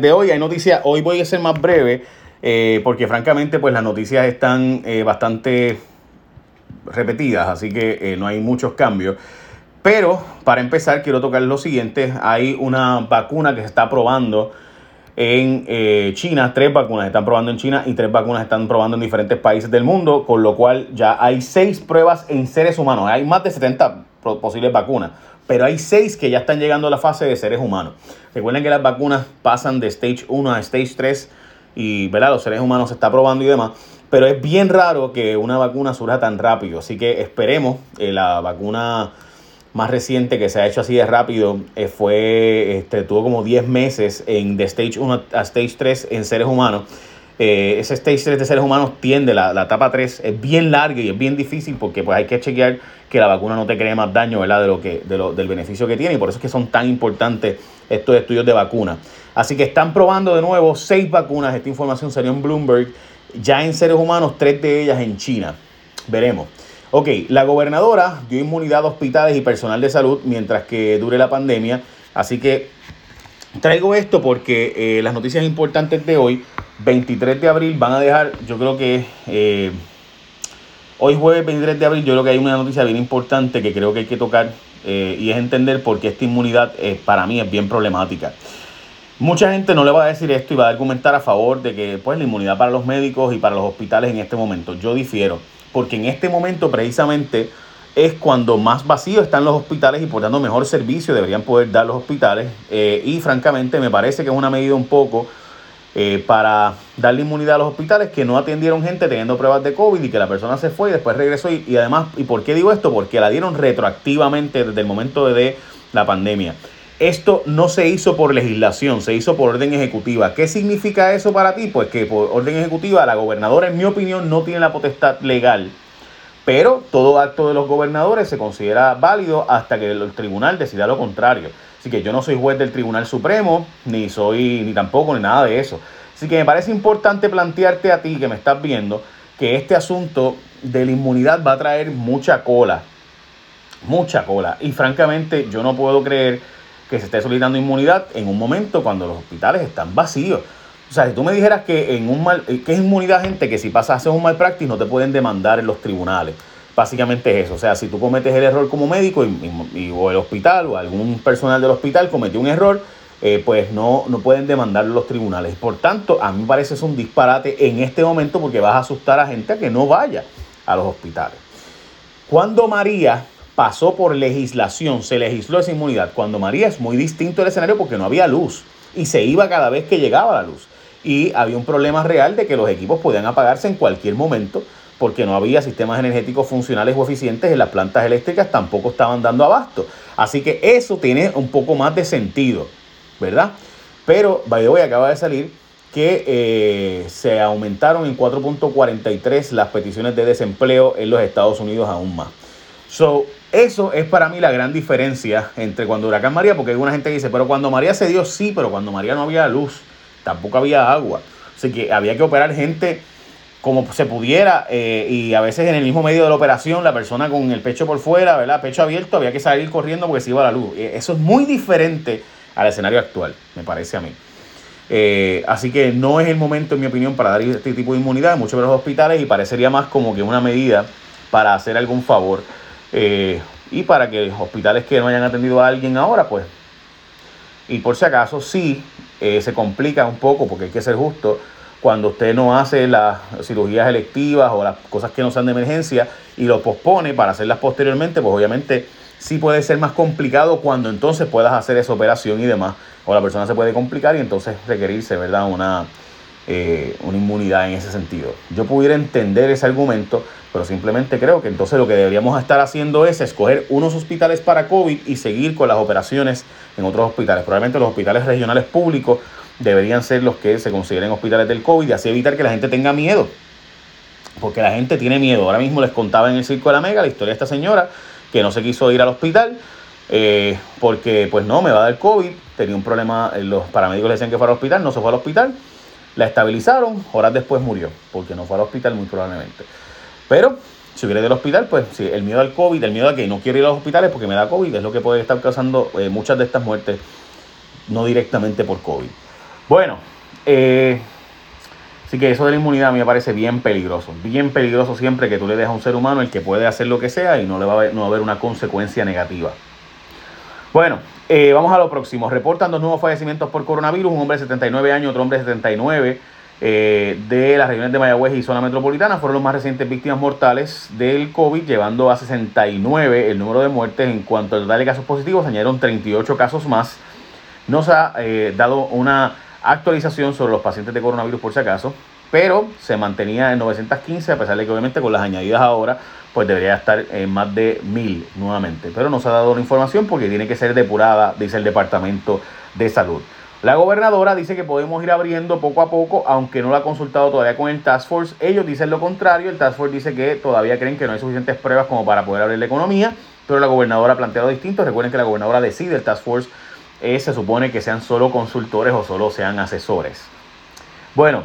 de hoy hay noticias, hoy voy a ser más breve eh, porque francamente pues las noticias están eh, bastante repetidas, así que eh, no hay muchos cambios. Pero para empezar quiero tocar lo siguiente, hay una vacuna que se está probando en China, tres vacunas están probando en China y tres vacunas están probando en diferentes países del mundo, con lo cual ya hay seis pruebas en seres humanos, hay más de 70 posibles vacunas pero hay seis que ya están llegando a la fase de seres humanos. Recuerden que las vacunas pasan de stage 1 a stage 3 y ¿verdad? los seres humanos se está probando y demás. Pero es bien raro que una vacuna surja tan rápido. Así que esperemos. Eh, la vacuna más reciente que se ha hecho así de rápido eh, fue, este, tuvo como 10 meses en de stage 1 a stage 3 en seres humanos. Eh, ese stage 3 de seres humanos tiende, la, la, etapa 3 es bien larga y es bien difícil porque pues hay que chequear que la vacuna no te cree más daño ¿verdad? De lo que, de lo, del beneficio que tiene y por eso es que son tan importantes estos estudios de vacuna. Así que están probando de nuevo seis vacunas, esta información salió en Bloomberg, ya en seres humanos, tres de ellas en China. Veremos. Ok, la gobernadora dio inmunidad a hospitales y personal de salud mientras que dure la pandemia, así que traigo esto porque eh, las noticias importantes de hoy 23 de abril van a dejar, yo creo que eh, hoy jueves 23 de abril, yo creo que hay una noticia bien importante que creo que hay que tocar eh, y es entender por qué esta inmunidad eh, para mí es bien problemática. Mucha gente no le va a decir esto y va a argumentar a favor de que pues, la inmunidad para los médicos y para los hospitales en este momento. Yo difiero, porque en este momento precisamente es cuando más vacíos están los hospitales y por tanto mejor servicio deberían poder dar los hospitales. y francamente me parece que es una medida un poco eh, para darle inmunidad a los hospitales que no atendieron gente teniendo pruebas de COVID y que la persona se fue y después regresó. Y, además, ¿y por qué digo esto? Porque la dieron retroactivamente desde el momento de la pandemia. Esto no se hizo por legislación, se hizo por orden ejecutiva. ¿Qué significa eso para ti? Pues que por orden ejecutiva la gobernadora, en mi opinión, no tiene la potestad legal. Pero todo acto de los gobernadores se considera válido hasta que el tribunal decida lo contrario. Así que yo no soy juez del Tribunal Supremo, ni soy, ni tampoco, ni nada de eso. Así que me parece importante plantearte a ti que me estás viendo que este asunto de la inmunidad va a traer mucha cola. Mucha cola. Y francamente yo no puedo creer que se esté solicitando inmunidad en un momento cuando los hospitales están vacíos. O sea, si tú me dijeras que en un mal, que es inmunidad, gente, que si pasas a hacer un mal practice no te pueden demandar en los tribunales. Básicamente es eso. O sea, si tú cometes el error como médico y, o el hospital o algún personal del hospital cometió un error, eh, pues no, no pueden demandar los tribunales. Por tanto, a mí me parece es un disparate en este momento porque vas a asustar a gente a que no vaya a los hospitales. Cuando María pasó por legislación, se legisló esa inmunidad. Cuando María es muy distinto el escenario porque no había luz y se iba cada vez que llegaba la luz. Y había un problema real de que los equipos podían apagarse en cualquier momento porque no había sistemas energéticos funcionales o eficientes en las plantas eléctricas, tampoco estaban dando abasto. Así que eso tiene un poco más de sentido, ¿verdad? Pero, way, acaba de salir que eh, se aumentaron en 4.43 las peticiones de desempleo en los Estados Unidos aún más. So, eso es para mí la gran diferencia entre cuando Huracán María, porque hay una gente que dice, pero cuando María se dio, sí, pero cuando María no había luz, tampoco había agua. Así que había que operar gente como se pudiera eh, y a veces en el mismo medio de la operación la persona con el pecho por fuera, ¿verdad? Pecho abierto, había que salir corriendo porque se iba la luz. Eh, eso es muy diferente al escenario actual, me parece a mí. Eh, así que no es el momento, en mi opinión, para dar este tipo de inmunidad en muchos de los hospitales y parecería más como que una medida para hacer algún favor y para que hospitales que no hayan atendido a alguien ahora, pues, y por si acaso, sí, se complica un poco porque hay que ser justo cuando usted no hace las cirugías electivas o las cosas que no sean de emergencia y lo pospone para hacerlas posteriormente, pues obviamente sí puede ser más complicado cuando entonces puedas hacer esa operación y demás. O la persona se puede complicar y entonces requerirse, ¿verdad? Una, eh, una inmunidad en ese sentido. Yo pudiera entender ese argumento, pero simplemente creo que entonces lo que deberíamos estar haciendo es escoger unos hospitales para COVID y seguir con las operaciones en otros hospitales. Probablemente los hospitales regionales públicos deberían ser los que se consideren hospitales del COVID y así evitar que la gente tenga miedo. Porque la gente tiene miedo. Ahora mismo les contaba en el Circo de la Mega la historia de esta señora que no se quiso ir al hospital eh, porque pues no, me va a dar COVID, tenía un problema, eh, los paramédicos le decían que fuera al hospital, no se fue al hospital, la estabilizaron, horas después murió, porque no fue al hospital muy probablemente. Pero si hubiera ido al hospital, pues sí, el miedo al COVID, el miedo a que no quiero ir a los hospitales porque me da COVID, es lo que puede estar causando eh, muchas de estas muertes, no directamente por COVID. Bueno, eh, así que eso de la inmunidad a mí me parece bien peligroso. Bien peligroso siempre que tú le dejas a un ser humano el que puede hacer lo que sea y no le va a haber, no a haber una consecuencia negativa. Bueno, eh, vamos a lo próximo. Reportan dos nuevos fallecimientos por coronavirus. Un hombre de 79 años, otro hombre de 79 eh, de las regiones de Mayagüez y zona metropolitana fueron los más recientes víctimas mortales del COVID, llevando a 69 el número de muertes. En cuanto al total de casos positivos, añadieron 38 casos más. No se ha eh, dado una actualización sobre los pacientes de coronavirus por si acaso, pero se mantenía en 915, a pesar de que obviamente con las añadidas ahora, pues debería estar en más de 1000 nuevamente. Pero no se ha dado la información porque tiene que ser depurada, dice el Departamento de Salud. La gobernadora dice que podemos ir abriendo poco a poco, aunque no lo ha consultado todavía con el Task Force. Ellos dicen lo contrario. El Task Force dice que todavía creen que no hay suficientes pruebas como para poder abrir la economía, pero la gobernadora ha planteado distinto. Recuerden que la gobernadora decide, el Task Force eh, se supone que sean solo consultores o solo sean asesores. Bueno,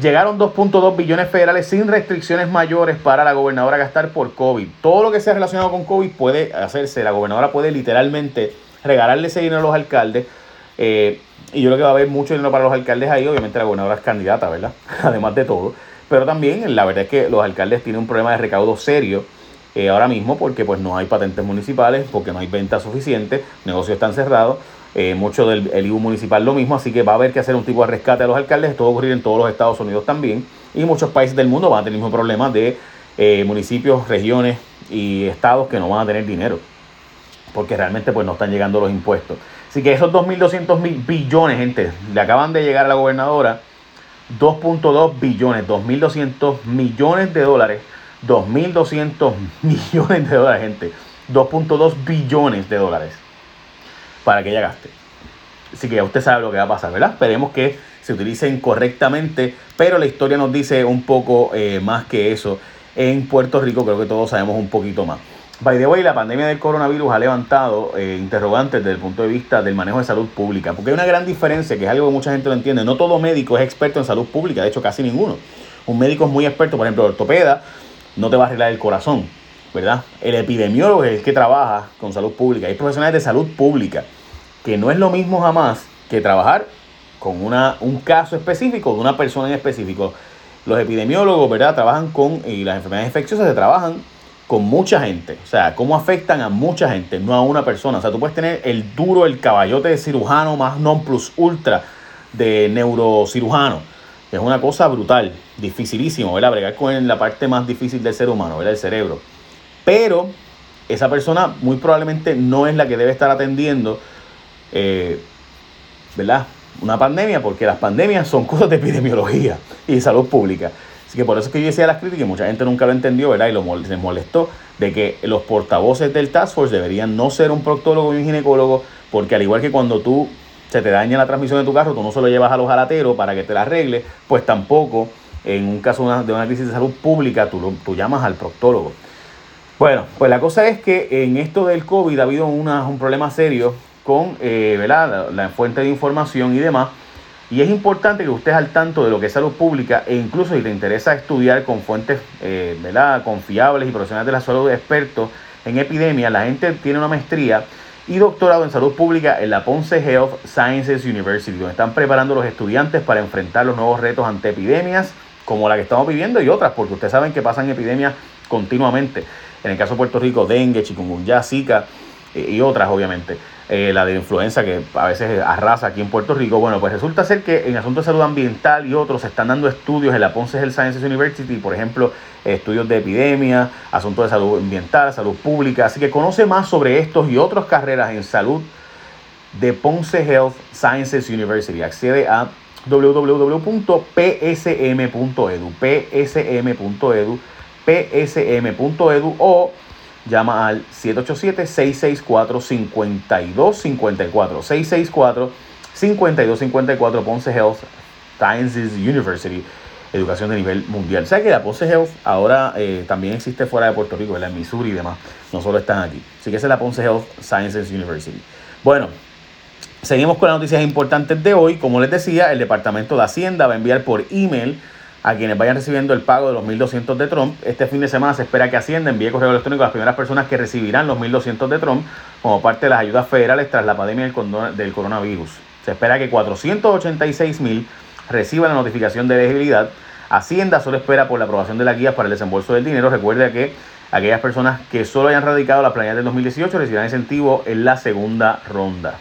llegaron 2.2 billones federales sin restricciones mayores para la gobernadora gastar por COVID. Todo lo que sea relacionado con COVID puede hacerse. La gobernadora puede literalmente regalarle ese dinero a los alcaldes. Eh, y yo creo que va a haber mucho dinero para los alcaldes ahí. Obviamente la gobernadora es candidata, ¿verdad? Además de todo. Pero también la verdad es que los alcaldes tienen un problema de recaudo serio eh, ahora mismo porque pues no hay patentes municipales, porque no hay ventas suficientes, negocios están cerrados. Eh, mucho del el municipal lo mismo, así que va a haber que hacer un tipo de rescate a los alcaldes. Esto va a ocurrir en todos los Estados Unidos también. Y muchos países del mundo van a tener el mismo problema de eh, municipios, regiones y estados que no van a tener dinero. Porque realmente pues no están llegando los impuestos. Así que esos 2.200 mil billones, gente, le acaban de llegar a la gobernadora 2.2 billones, 2.200 millones de dólares, 2.200 millones de dólares, gente, 2.2 billones de dólares para que ella gaste. Así que ya usted sabe lo que va a pasar, ¿verdad? Esperemos que se utilicen correctamente, pero la historia nos dice un poco eh, más que eso. En Puerto Rico creo que todos sabemos un poquito más. By the way, la pandemia del coronavirus ha levantado eh, interrogantes desde el punto de vista del manejo de salud pública, porque hay una gran diferencia, que es algo que mucha gente no entiende. No todo médico es experto en salud pública, de hecho casi ninguno. Un médico es muy experto, por ejemplo, ortopeda, no te va a arreglar el corazón, ¿verdad? El epidemiólogo es el que trabaja con salud pública. Hay profesionales de salud pública, que no es lo mismo jamás que trabajar con una, un caso específico de una persona en específico. Los epidemiólogos, ¿verdad? Trabajan con, y las enfermedades infecciosas se trabajan con mucha gente. O sea, cómo afectan a mucha gente, no a una persona. O sea, tú puedes tener el duro, el caballote de cirujano más non plus ultra de neurocirujano. Es una cosa brutal, dificilísimo, ¿verdad? Bregar con la parte más difícil del ser humano, ¿verdad? El cerebro. Pero esa persona muy probablemente no es la que debe estar atendiendo, eh, ¿verdad? Una pandemia, porque las pandemias son cosas de epidemiología y salud pública. Así que por eso es que yo decía las críticas, y mucha gente nunca lo entendió, ¿verdad? Y lo, se molestó de que los portavoces del Task Force deberían no ser un proctólogo y un ginecólogo, porque al igual que cuando tú se te daña la transmisión de tu carro, tú no se lo llevas a los jalateros para que te la arregle, pues tampoco en un caso de una, crisis de salud pública tú, tú llamas al proctólogo. Bueno, pues la cosa es que en esto del COVID ha habido un problema serio con eh, ¿verdad? La, la fuente de información y demás. Y es importante que estés al tanto de lo que es salud pública e incluso si te interesa estudiar con fuentes eh, confiables y profesionales de la salud expertos en epidemia, la gente tiene una maestría y doctorado en salud pública en la Ponce Health Sciences University, donde están preparando los estudiantes para enfrentar los nuevos retos ante epidemias como la que estamos viviendo y otras, porque ustedes saben que pasan epidemias continuamente. En el caso de Puerto Rico, dengue, chikungunya, zika eh, y otras, obviamente. Eh, la de influenza que a veces arrasa aquí en Puerto Rico. Bueno, pues resulta ser que en asuntos de salud ambiental y otros se están dando estudios en la Ponce Health Sciences University, por ejemplo, estudios de epidemia, asuntos de salud ambiental, salud pública. Así que conoce más sobre estos y otras carreras en salud de Ponce Health Sciences University. Accede a www.psm.edu, psm.edu, psm.edu o llama al 787-664-5254. 664-5254 Ponce Health Sciences University. Educación de nivel mundial. ¿Sabes que la Ponce Health ahora eh, también existe fuera de Puerto Rico, en Missouri y demás? No solo están aquí. Así que esa es la Ponce Health Sciences University. Bueno, seguimos con las noticias importantes de hoy. Como les decía, el Departamento de Hacienda va a enviar por email a quienes vayan recibiendo el pago de los 1.200 de Trump. Este fin de semana se espera que Hacienda envíe correo electrónico a las primeras personas que recibirán los 1.200 de Trump como parte de las ayudas federales tras la pandemia del coronavirus. Se espera que 486 mil reciban la notificación de elegibilidad. Hacienda solo espera por la aprobación de las guías para el desembolso del dinero. Recuerde que aquellas personas que solo hayan radicado la planilla del 2018 recibirán incentivo en la segunda ronda.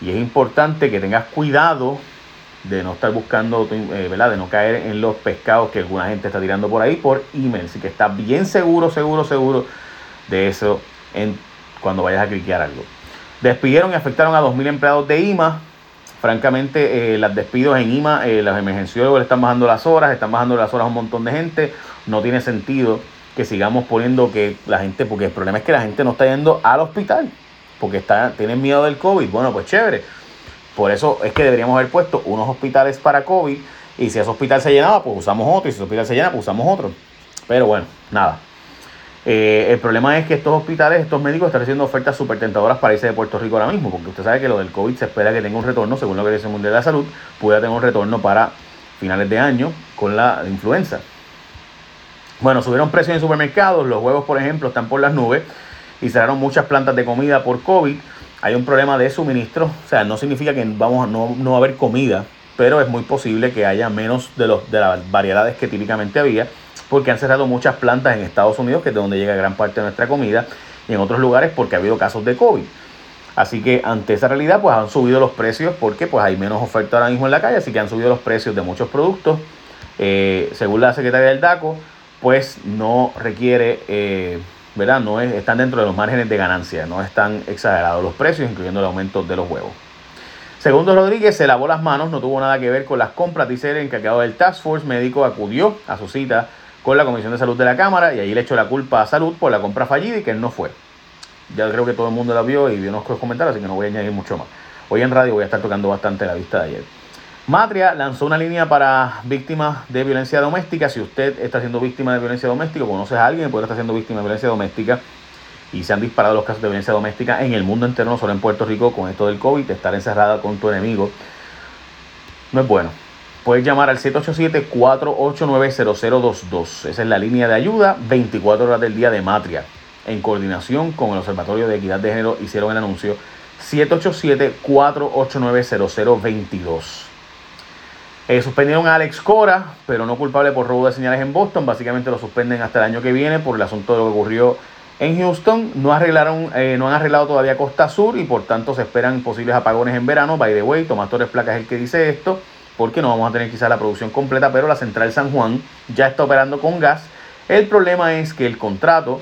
Y es importante que tengas cuidado de no estar buscando, eh, ¿verdad? De no caer en los pescados que alguna gente está tirando por ahí por email. Así que está bien seguro, seguro, seguro de eso cuando vayas a cliquear algo. Despidieron y afectaron a 2.000 empleados de IMA. Francamente, eh, las despidos en IMA, eh, los emergenciólogos le están bajando las horas, están bajando las horas a un montón de gente. No tiene sentido que sigamos poniendo que la gente, porque el problema es que la gente no está yendo al hospital, porque está, tienen miedo del COVID. Bueno, pues chévere por eso es que deberíamos haber puesto unos hospitales para COVID y si ese hospital se llenaba, pues usamos otro y si ese hospital se llena, pues usamos otro. Pero bueno, nada. Eh, el problema es que estos hospitales, estos médicos están haciendo ofertas súper tentadoras para irse de Puerto Rico ahora mismo, porque usted sabe que lo del COVID se espera que tenga un retorno, según lo que dice el Mundial de la Salud, pueda tener un retorno para finales de año con la influenza. Bueno, subieron precios en supermercados, los huevos, por ejemplo, están por las nubes y cerraron muchas plantas de comida por COVID hay un problema de suministro, o sea, no significa que vamos no, no va a haber comida, pero es muy posible que haya menos de, los, de las variedades que típicamente había, porque han cerrado muchas plantas en Estados Unidos, que es de donde llega gran parte de nuestra comida, y en otros lugares porque ha habido casos de COVID. Así que ante esa realidad, pues han subido los precios porque pues hay menos oferta ahora mismo en la calle, así que han subido los precios de muchos productos. Eh, según la secretaria del DACO, pues no requiere eh, ¿verdad? No es, están dentro de los márgenes de ganancia, no están exagerados los precios, incluyendo el aumento de los huevos. Segundo Rodríguez se lavó las manos, no tuvo nada que ver con las compras, dice el encargado del Task Force médico acudió a su cita con la Comisión de Salud de la Cámara y ahí le echó la culpa a Salud por la compra fallida y que él no fue. Ya creo que todo el mundo la vio y vio unos comentarios, así que no voy a añadir mucho más. Hoy en radio voy a estar tocando bastante la vista de ayer. Matria lanzó una línea para víctimas de violencia doméstica. Si usted está siendo víctima de violencia doméstica conoces a alguien que puede estar siendo víctima de violencia doméstica y se han disparado los casos de violencia doméstica en el mundo entero, no solo en Puerto Rico, con esto del COVID, estar encerrada con tu enemigo, no es bueno. Puedes llamar al 787-489-0022. Esa es la línea de ayuda 24 horas del día de Matria. En coordinación con el Observatorio de Equidad de Género hicieron el anuncio 787-489-0022. Eh, suspendieron a Alex Cora, pero no culpable por robo de señales en Boston. Básicamente lo suspenden hasta el año que viene por el asunto de lo que ocurrió en Houston. No, arreglaron, eh, no han arreglado todavía Costa Sur y por tanto se esperan posibles apagones en verano. By the way, Tomás Torres Placas es el que dice esto, porque no vamos a tener quizás la producción completa, pero la central San Juan ya está operando con gas. El problema es que el contrato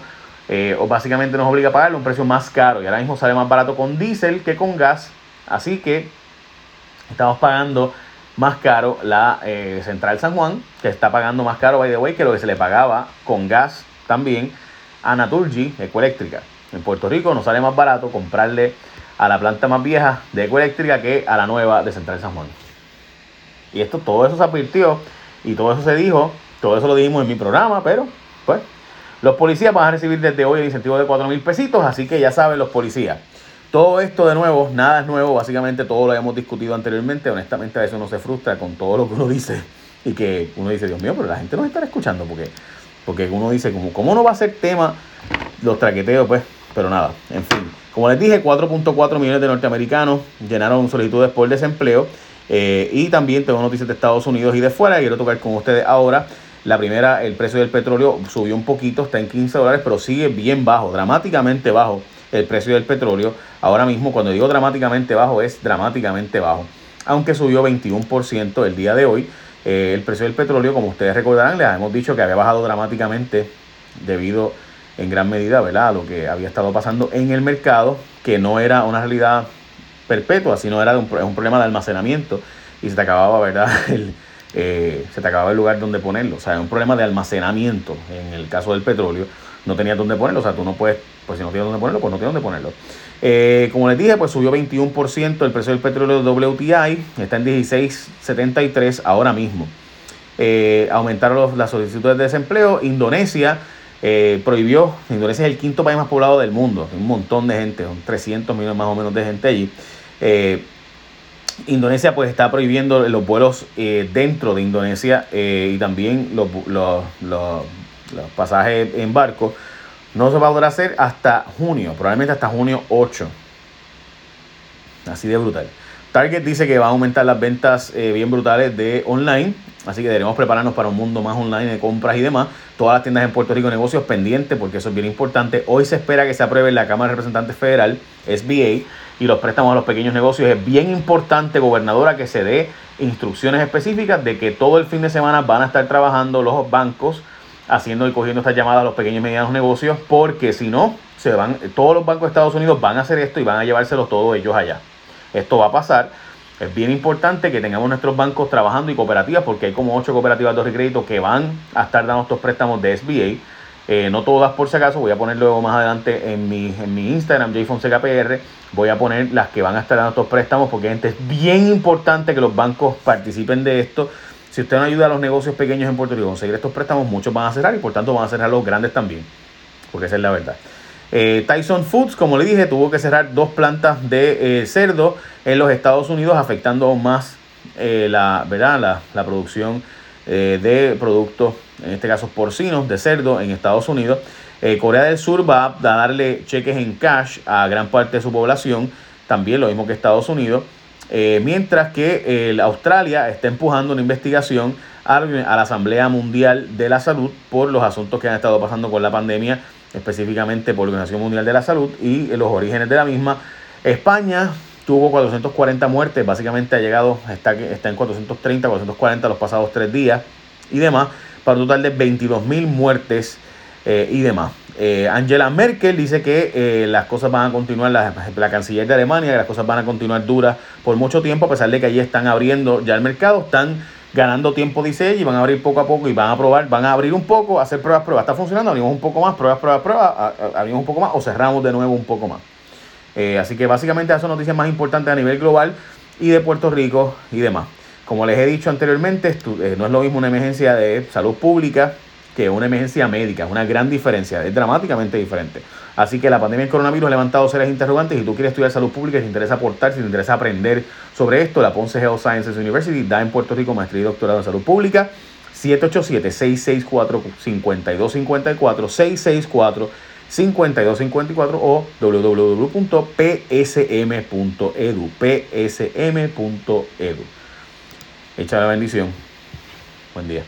eh, básicamente nos obliga a pagarle un precio más caro y ahora mismo sale más barato con diésel que con gas. Así que estamos pagando más caro la eh, Central San Juan, que está pagando más caro, by the way, que lo que se le pagaba con gas también a Naturgy Ecoeléctrica. En Puerto Rico nos sale más barato comprarle a la planta más vieja de Ecoeléctrica que a la nueva de Central San Juan. Y esto, todo eso se advirtió y todo eso se dijo, todo eso lo dijimos en mi programa, pero pues los policías van a recibir desde hoy el incentivo de 4 mil pesitos, así que ya saben los policías. Todo esto de nuevo, nada es nuevo, básicamente todo lo habíamos discutido anteriormente, honestamente a veces uno se frustra con todo lo que uno dice y que uno dice, Dios mío, pero la gente no está escuchando porque, porque uno dice, como, ¿cómo no va a ser tema los traqueteos? Pues, pero nada, en fin. Como les dije, 4.4 millones de norteamericanos llenaron solicitudes por desempleo eh, y también tengo noticias de Estados Unidos y de fuera, quiero tocar con ustedes ahora. La primera, el precio del petróleo subió un poquito, está en 15 dólares, pero sigue bien bajo, dramáticamente bajo el precio del petróleo. Ahora mismo, cuando digo dramáticamente bajo, es dramáticamente bajo. Aunque subió 21% el día de hoy, eh, el precio del petróleo, como ustedes recordarán, les hemos dicho que había bajado dramáticamente debido en gran medida ¿verdad? a lo que había estado pasando en el mercado, que no era una realidad perpetua, sino era un, un problema de almacenamiento y se te acababa, ¿verdad? El, eh, se te acababa el lugar donde ponerlo. O sea, un problema de almacenamiento en el caso del petróleo. No tenías dónde ponerlo. O sea, tú no puedes pues si no tiene dónde ponerlo, pues no tiene dónde ponerlo. Eh, como les dije, pues subió 21% el precio del petróleo WTI, está en 16.73 ahora mismo. Eh, aumentaron las solicitudes de desempleo. Indonesia eh, prohibió, Indonesia es el quinto país más poblado del mundo, un montón de gente, son 300 millones más o menos de gente allí. Indonesia pues está prohibiendo los vuelos dentro de Indonesia y también los, los pasajes en barco no se va a poder hacer hasta junio, probablemente hasta junio 8. Así de brutal. Target dice que va a aumentar las ventas eh, bien brutales de online, así que debemos prepararnos para un mundo más online de compras y demás. Todas las tiendas en Puerto Rico negocios pendientes, porque eso es bien importante. Hoy se espera que se apruebe en la Cámara de Representantes Federal, SBA, y los préstamos a los pequeños negocios. Es bien importante, gobernadora, que se dé instrucciones específicas de que todo el fin de semana van a estar trabajando los bancos haciendo y cogiendo estas llamadas a los pequeños y medianos negocios, porque si no, se van, todos los bancos de Estados Unidos van a hacer esto y van a llevárselos todos ellos allá. Esto va a pasar. Es bien importante que tengamos nuestros bancos trabajando y cooperativas, porque hay como ocho cooperativas de crédito que van a estar dando estos préstamos de SBA. Eh, no todas por si acaso, voy a poner luego más adelante en mi, en mi Instagram, JFonsecapr, voy a poner las que van a estar dando estos préstamos, porque gente, es bien importante que los bancos participen de esto. Si usted no ayuda a los negocios pequeños en Puerto Rico a conseguir estos préstamos, muchos van a cerrar y por tanto van a cerrar los grandes también, porque esa es la verdad. Eh, Tyson Foods, como le dije, tuvo que cerrar dos plantas de eh, cerdo en los Estados Unidos, afectando aún más eh, la, ¿verdad? La, producción de productos, en este caso porcinos, de cerdo en Estados Unidos. Corea del Sur va a darle cheques en cash a gran parte de su población, también lo mismo que Estados Unidos. Mientras que Australia está empujando una investigación a la Asamblea Mundial de la Salud por los asuntos que han estado pasando con la pandemia específicamente por la Organización Mundial de la Salud y los orígenes de la misma. España tuvo 440 muertes, básicamente ha llegado, está, está en 430, 440 los pasados tres días y demás, para un total de 22 mil muertes eh, y demás. Eh, Angela Merkel dice que eh, las cosas van a continuar, la, canciller de Alemania, que las cosas van a continuar duras por mucho tiempo, a pesar de que allí están abriendo ya el mercado, están ganando tiempo, dice ella, y van a abrir poco a poco y van a probar, van a abrir un poco, hacer pruebas, pruebas. Está funcionando, abrimos un poco más, pruebas, pruebas, pruebas, abrimos un poco más o cerramos de nuevo un poco más. Eh, así que básicamente esas son noticias más importantes a nivel global y de Puerto Rico y demás. Como les he dicho anteriormente, no es lo mismo una emergencia de salud pública que una emergencia médica, es una gran diferencia, es dramáticamente diferente. Así que la pandemia del coronavirus ha levantado serias interrogantes. Si tú quieres estudiar salud pública, si te interesa aportar, si te interesa aprender sobre esto, la Ponce Health Sciences University da en Puerto Rico maestría y doctorado en salud pública. 787-664-5254, 664-5254 o www.psm.edu, psm.edu. Echa la bendición. Buen día.